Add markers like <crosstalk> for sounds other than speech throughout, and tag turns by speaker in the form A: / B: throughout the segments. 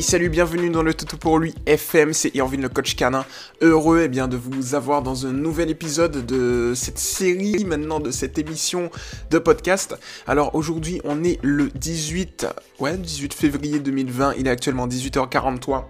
A: Salut, bienvenue dans le Toto pour lui FM, c'est Irvin le coach canin, heureux eh bien, de vous avoir dans un nouvel épisode de cette série, maintenant de cette émission de podcast. Alors aujourd'hui on est le 18, ouais, 18 février 2020, il est actuellement 18h43.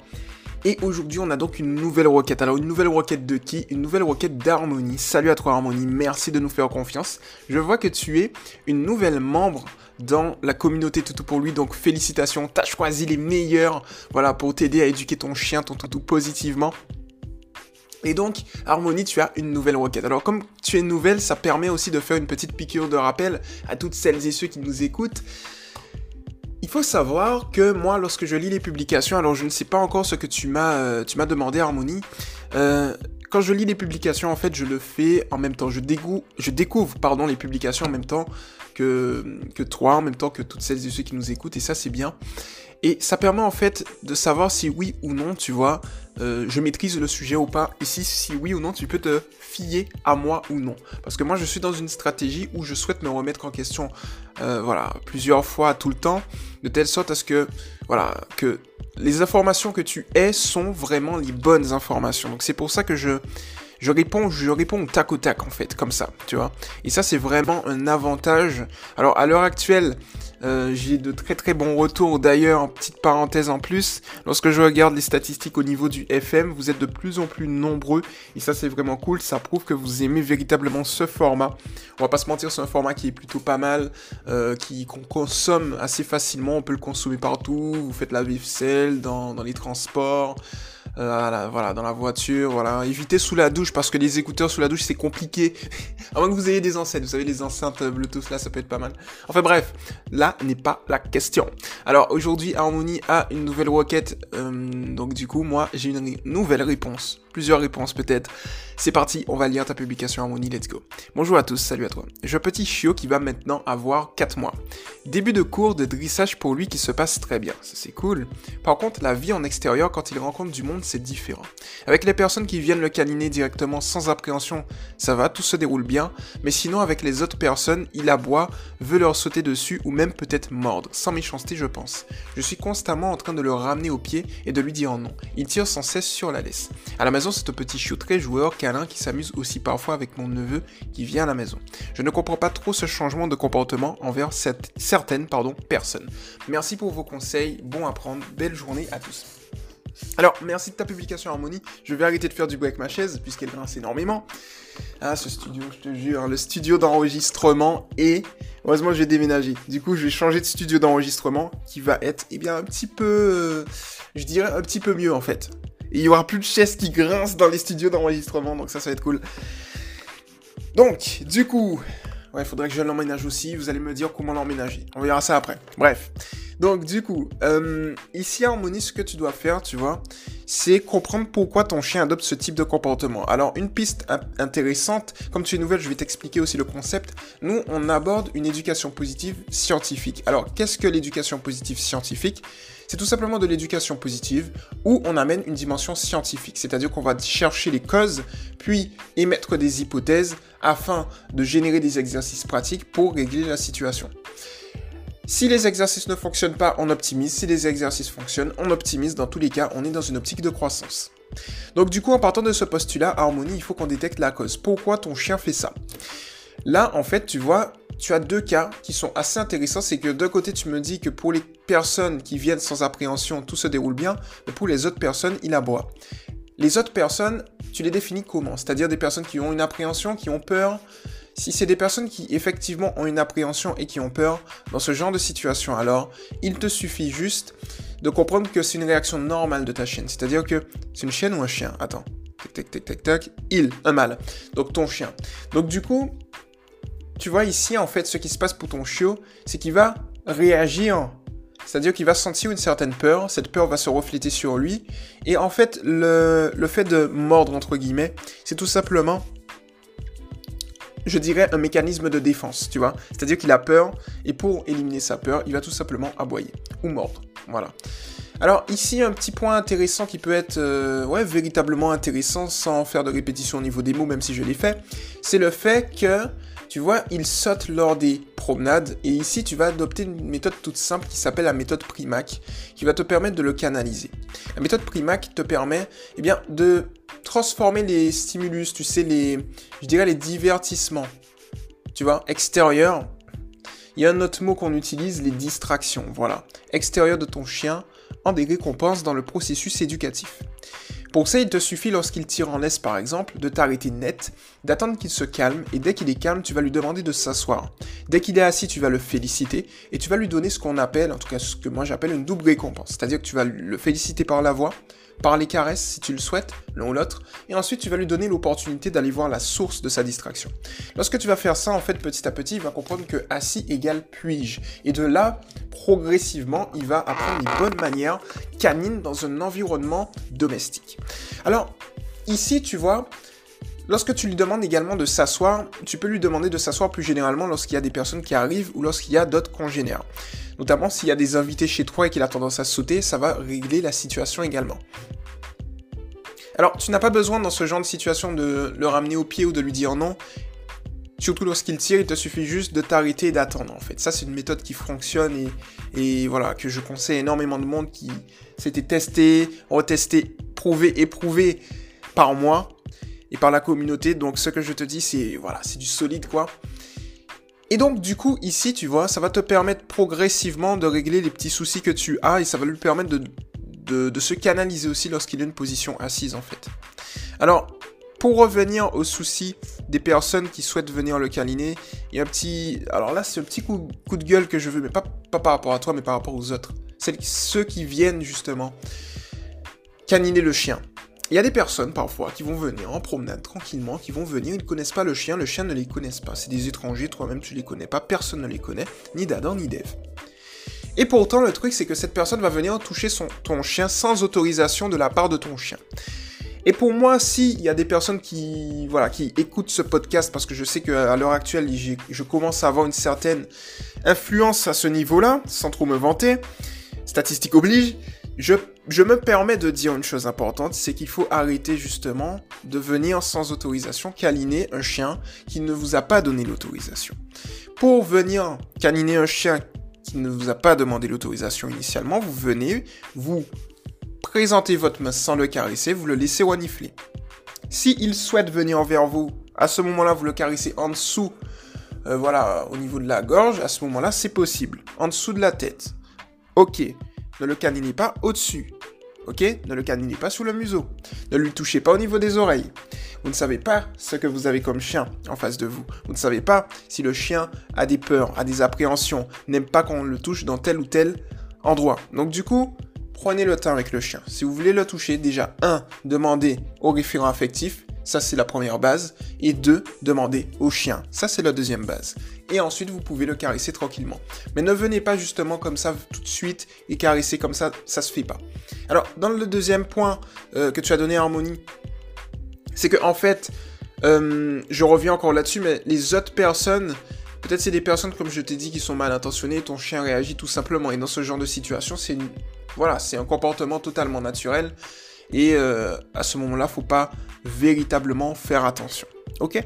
A: Et aujourd'hui, on a donc une nouvelle requête. Alors, une nouvelle requête de qui? Une nouvelle requête d'Harmonie. Salut à toi, Harmonie. Merci de nous faire confiance. Je vois que tu es une nouvelle membre dans la communauté Toutou pour lui. Donc, félicitations. T'as choisi les meilleurs, voilà, pour t'aider à éduquer ton chien, ton toutou positivement. Et donc, Harmonie, tu as une nouvelle requête. Alors, comme tu es nouvelle, ça permet aussi de faire une petite piqûre de rappel à toutes celles et ceux qui nous écoutent. Faut savoir que moi, lorsque je lis les publications, alors je ne sais pas encore ce que tu m'as euh, demandé, Harmonie. Euh, quand je lis les publications, en fait, je le fais en même temps. Je, je découvre pardon, les publications en même temps que, que toi, en même temps que toutes celles et ceux qui nous écoutent, et ça, c'est bien. Et ça permet en fait de savoir si oui ou non, tu vois, euh, je maîtrise le sujet ou pas, si, si oui ou non, tu peux te fier à moi ou non. Parce que moi, je suis dans une stratégie où je souhaite me remettre en question, euh, voilà, plusieurs fois, tout le temps, de telle sorte à ce que, voilà, que les informations que tu aies sont vraiment les bonnes informations. Donc c'est pour ça que je, je réponds, je réponds au tac au tac en fait, comme ça, tu vois. Et ça c'est vraiment un avantage. Alors à l'heure actuelle, euh, j'ai de très très bons retours. D'ailleurs, petite parenthèse en plus, lorsque je regarde les statistiques au niveau du FM, vous êtes de plus en plus nombreux et ça c'est vraiment cool. Ça prouve que vous aimez véritablement ce format. On va pas se mentir, c'est un format qui est plutôt pas mal, euh, qui qu'on consomme assez facilement. On peut le consommer partout. Vous faites la vaisselle, dans, dans les transports. Euh, voilà, dans la voiture, voilà. Évitez sous la douche parce que les écouteurs sous la douche c'est compliqué. <laughs> à moins que vous ayez des enceintes, vous savez les enceintes Bluetooth là, ça peut être pas mal. Enfin bref, là n'est pas la question. Alors aujourd'hui, Harmony a une nouvelle requête, euh, donc du coup moi j'ai une nouvelle réponse plusieurs réponses peut-être. C'est parti, on va lire ta publication Harmonie, let's go. Bonjour à tous, salut à toi. J'ai un petit chiot qui va maintenant avoir 4 mois. Début de cours de drissage pour lui qui se passe très bien, ça c'est cool. Par contre, la vie en extérieur quand il rencontre du monde, c'est différent. Avec les personnes qui viennent le câliner directement sans appréhension, ça va, tout se déroule bien, mais sinon avec les autres personnes, il aboie, veut leur sauter dessus ou même peut-être mordre, sans méchanceté je pense. Je suis constamment en train de le ramener au pied et de lui dire non. Il tire sans cesse sur la laisse. À la c'est un petit chiot très joueur, câlin, qui s'amuse aussi parfois avec mon neveu qui vient à la maison. Je ne comprends pas trop ce changement de comportement envers cette, certaines pardon, personnes. Merci pour vos conseils, bon à belle journée à tous. Alors, merci de ta publication Harmonie. Je vais arrêter de faire du bruit avec ma chaise, puisqu'elle grince énormément. Ah, ce studio, je te jure, le studio d'enregistrement et... Heureusement, j'ai déménagé. Du coup, je vais changer de studio d'enregistrement, qui va être, eh bien, un petit peu... Euh, je dirais un petit peu mieux, en fait. Il y aura plus de chaises qui grincent dans les studios d'enregistrement, donc ça, ça va être cool. Donc, du coup, ouais, il faudrait que je l'emménage aussi. Vous allez me dire comment l'emménager. On verra ça après. Bref. Donc, du coup, euh, ici à Harmonie, ce que tu dois faire, tu vois, c'est comprendre pourquoi ton chien adopte ce type de comportement. Alors, une piste intéressante, comme tu es nouvelle, je vais t'expliquer aussi le concept. Nous, on aborde une éducation positive scientifique. Alors, qu'est-ce que l'éducation positive scientifique? C'est tout simplement de l'éducation positive où on amène une dimension scientifique, c'est-à-dire qu'on va chercher les causes, puis émettre des hypothèses afin de générer des exercices pratiques pour régler la situation. Si les exercices ne fonctionnent pas, on optimise. Si les exercices fonctionnent, on optimise. Dans tous les cas, on est dans une optique de croissance. Donc du coup, en partant de ce postulat, harmonie, il faut qu'on détecte la cause. Pourquoi ton chien fait ça? Là, en fait, tu vois, tu as deux cas qui sont assez intéressants. C'est que d'un côté, tu me dis que pour les personnes qui viennent sans appréhension, tout se déroule bien, mais pour les autres personnes, il aboie. Les autres personnes, tu les définis comment? C'est-à-dire des personnes qui ont une appréhension, qui ont peur? Si c'est des personnes qui effectivement ont une appréhension et qui ont peur dans ce genre de situation, alors il te suffit juste de comprendre que c'est une réaction normale de ta chienne. C'est-à-dire que c'est une chienne ou un chien? Attends. Tac, tac, tac, tac, tac. Il, un mâle. Donc ton chien. Donc du coup, tu vois ici, en fait, ce qui se passe pour ton chiot, c'est qu'il va réagir. C'est-à-dire qu'il va sentir une certaine peur, cette peur va se refléter sur lui, et en fait, le, fait de mordre, entre guillemets, c'est tout simplement, je dirais, un mécanisme de défense, tu vois. C'est-à-dire qu'il a peur, et pour éliminer sa peur, il va tout simplement aboyer, ou mordre, voilà. Alors ici, un petit point intéressant qui peut être euh, ouais, véritablement intéressant sans faire de répétition au niveau des mots, même si je l'ai fait, c'est le fait que tu vois, il saute lors des promenades. Et ici, tu vas adopter une méthode toute simple qui s'appelle la méthode Primac, qui va te permettre de le canaliser. La méthode Primac te permet, eh bien, de transformer les stimulus, tu sais, les, divertissements, tu vois, extérieurs. Il y a un autre mot qu'on utilise, les distractions, voilà. Extérieur de ton chien en des récompenses dans le processus éducatif. Pour ça, il te suffit lorsqu'il tire en laisse par exemple, de t'arrêter net, d'attendre qu'il se calme, et dès qu'il est calme, tu vas lui demander de s'asseoir. Dès qu'il est assis, tu vas le féliciter, et tu vas lui donner ce qu'on appelle, en tout cas ce que moi j'appelle une double récompense. C'est-à-dire que tu vas le féliciter par la voix, par les caresses si tu le souhaites, l'un ou l'autre, et ensuite tu vas lui donner l'opportunité d'aller voir la source de sa distraction. Lorsque tu vas faire ça, en fait, petit à petit, il va comprendre que assis égale puis-je. Et de là, progressivement, il va apprendre les bonnes manières canines dans un environnement domestique. Alors, ici, tu vois, Lorsque tu lui demandes également de s'asseoir, tu peux lui demander de s'asseoir plus généralement lorsqu'il y a des personnes qui arrivent ou lorsqu'il y a d'autres congénères. Notamment s'il y a des invités chez toi et qu'il a tendance à sauter, ça va régler la situation également. Alors, tu n'as pas besoin dans ce genre de situation de le ramener au pied ou de lui dire non. Surtout lorsqu'il tire, il te suffit juste de t'arrêter et d'attendre en fait. Ça, c'est une méthode qui fonctionne et, voilà, que je conseille énormément de monde qui s'était testé, retesté, prouvé, éprouvé par moi et par la communauté. Donc, ce que je te dis, c'est voilà, c'est du solide quoi. Et donc du coup ici tu vois ça va te permettre progressivement de régler les petits soucis que tu as et ça va lui permettre de, se canaliser aussi lorsqu'il est une position assise en fait. Alors pour revenir aux soucis des personnes qui souhaitent venir le câliner, il y a un petit... Alors là c'est un petit coup, de gueule que je veux mais pas, pas par rapport à toi mais par rapport aux autres. C'est ceux qui viennent justement caniner le chien. Il y a des personnes parfois qui vont venir en promenade tranquillement, qui vont venir, ils ne connaissent pas le chien, le chien ne les connaissent pas. C'est des étrangers, toi-même tu les connais pas, personne ne les connaît, ni d'Adam ni d'Eve. Et pourtant, le truc, c'est que cette personne va venir toucher son, ton chien sans autorisation de la part de ton chien. Et pour moi, s'il y a des personnes qui, voilà, qui écoutent ce podcast, parce que je sais qu'à l'heure actuelle, je commence à avoir une certaine influence à ce niveau-là, sans trop me vanter, statistique oblige, je, me permets de dire une chose importante, c'est qu'il faut arrêter justement de venir sans autorisation câliner un chien qui ne vous a pas donné l'autorisation. Pour venir câliner un chien qui ne vous a pas demandé l'autorisation initialement, vous venez, vous présentez votre main sans le caresser, vous le laissez renifler. Si il souhaite venir vers vous, à ce moment-là, vous le caressez en dessous, euh, voilà, au niveau de la gorge, à ce moment-là, c'est possible. En dessous de la tête. Ok ne le caninez pas au-dessus. Ok? Ne le caninez pas sous le museau. Ne lui touchez pas au niveau des oreilles. Vous ne savez pas ce que vous avez comme chien en face de vous. Vous ne savez pas si le chien a des peurs, a des appréhensions, n'aime pas qu'on le touche dans tel ou tel endroit. Donc du coup, prenez le temps avec le chien. Si vous voulez le toucher, déjà, un, demandez au référent affectif ça, c'est la première base. Et deux, demander au chien. Ça, c'est la deuxième base. Et ensuite, vous pouvez le caresser tranquillement. Mais ne venez pas justement comme ça tout de suite et caresser comme ça, ça se fait pas. Alors, dans le deuxième point euh, que tu as donné à Harmonie, c'est que en fait, euh, je reviens encore là-dessus, mais les autres personnes, peut-être c'est des personnes comme je t'ai dit qui sont mal intentionnées, ton chien réagit tout simplement. Et dans ce genre de situation, c'est voilà, c'est un comportement totalement naturel. Et euh, à ce moment-là, faut pas véritablement faire attention. Ok?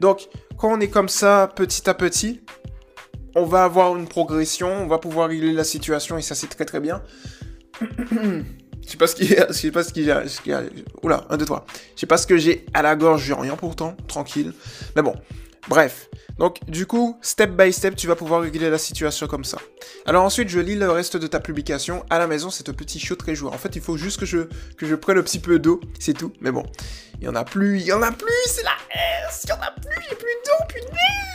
A: Donc, quand on est comme ça, petit à petit, on va avoir une progression, on va pouvoir régler la situation et ça c'est très très bien. <coughs> Je sais pas ce a, je sais pas ce qu'il y a, oula, un, deux, trois. Je sais pas ce que j'ai à la gorge, j'ai rien pourtant, tranquille. Mais bon, bref. Donc, du coup, step by step, tu vas pouvoir régler la situation comme ça. Alors ensuite, je lis le reste de ta publication. À la maison, c'est un petit chiot très joueur. En fait, il faut juste que je, prenne un petit peu d'eau, c'est tout. Mais bon, il y en a plus, il y en a plus, c'est la S, il y en a plus, a plus d'eau, punaise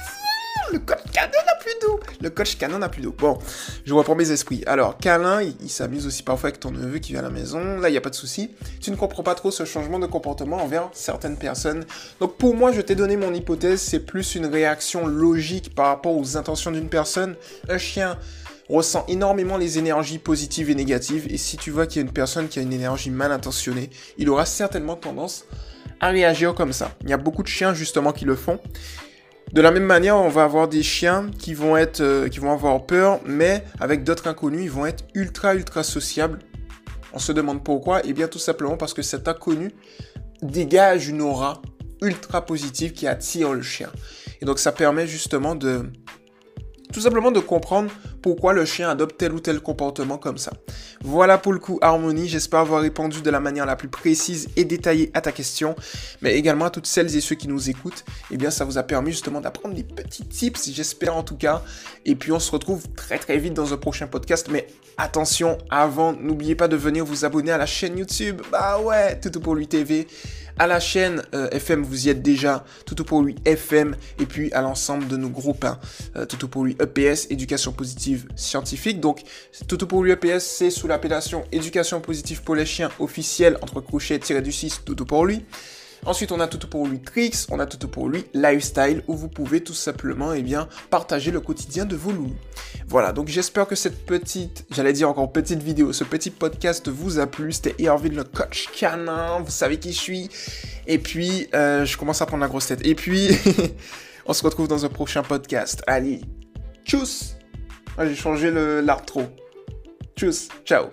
A: Le coach canon n'a plus d'eau Le coach canon n'a plus d'eau. Bon, je reprends mes esprits. Alors, Câlin, il, s'amuse aussi parfois avec ton neveu qui vient à la maison. Là, il n'y a pas de souci. Tu ne comprends pas trop ce changement de comportement envers certaines personnes. Donc, pour moi, je t'ai donné mon hypothèse. C'est plus une réaction logique par rapport aux intentions d'une personne. Un chien ressent énormément les énergies positives et négatives. Et si tu vois qu'il y a une personne qui a une énergie mal intentionnée, il aura certainement tendance à réagir comme ça. Il y a beaucoup de chiens justement qui le font. De la même manière, on va avoir des chiens qui vont être, euh, qui vont avoir peur, mais avec d'autres inconnus, ils vont être ultra ultra sociables. On se demande pourquoi eh bien tout simplement parce que cet inconnu dégage une aura ultra positive qui attire le chien. Et donc ça permet justement de tout simplement de comprendre pourquoi le chien adopte tel ou tel comportement comme ça. Voilà pour le coup Harmonie, j'espère avoir répondu de la manière la plus précise et détaillée à ta question, mais également à toutes celles et ceux qui nous écoutent, eh bien ça vous a permis justement d'apprendre des petits tips, j'espère en tout cas, et puis on se retrouve très très vite dans un prochain podcast, mais attention, avant, n'oubliez pas de venir vous abonner à la chaîne YouTube, bah ouais, tout pour lui TV, à la chaîne euh, FM, vous y êtes déjà, Tout pour lui FM, et puis à l'ensemble de nos groupes, hein, euh, Tout pour lui EPS, Éducation positive scientifique. Donc, Tout pour lui EPS, c'est sous l'appellation Éducation positive pour les chiens officiel, entre crochets, tiré du 6, Tout pour lui. Ensuite, on a tout pour lui Tricks, on a tout pour lui Lifestyle, où vous pouvez tout simplement eh bien, partager le quotidien de vos loups. Voilà, donc j'espère que cette petite, j'allais dire encore petite vidéo, ce petit podcast vous a plu. C'était Irvin le coach canin, vous savez qui je suis. Et puis, euh, je commence à prendre la grosse tête. Et puis, <laughs> on se retrouve dans un prochain podcast. Allez, tchuss ah, J'ai changé l'art trop. Tchuss, ciao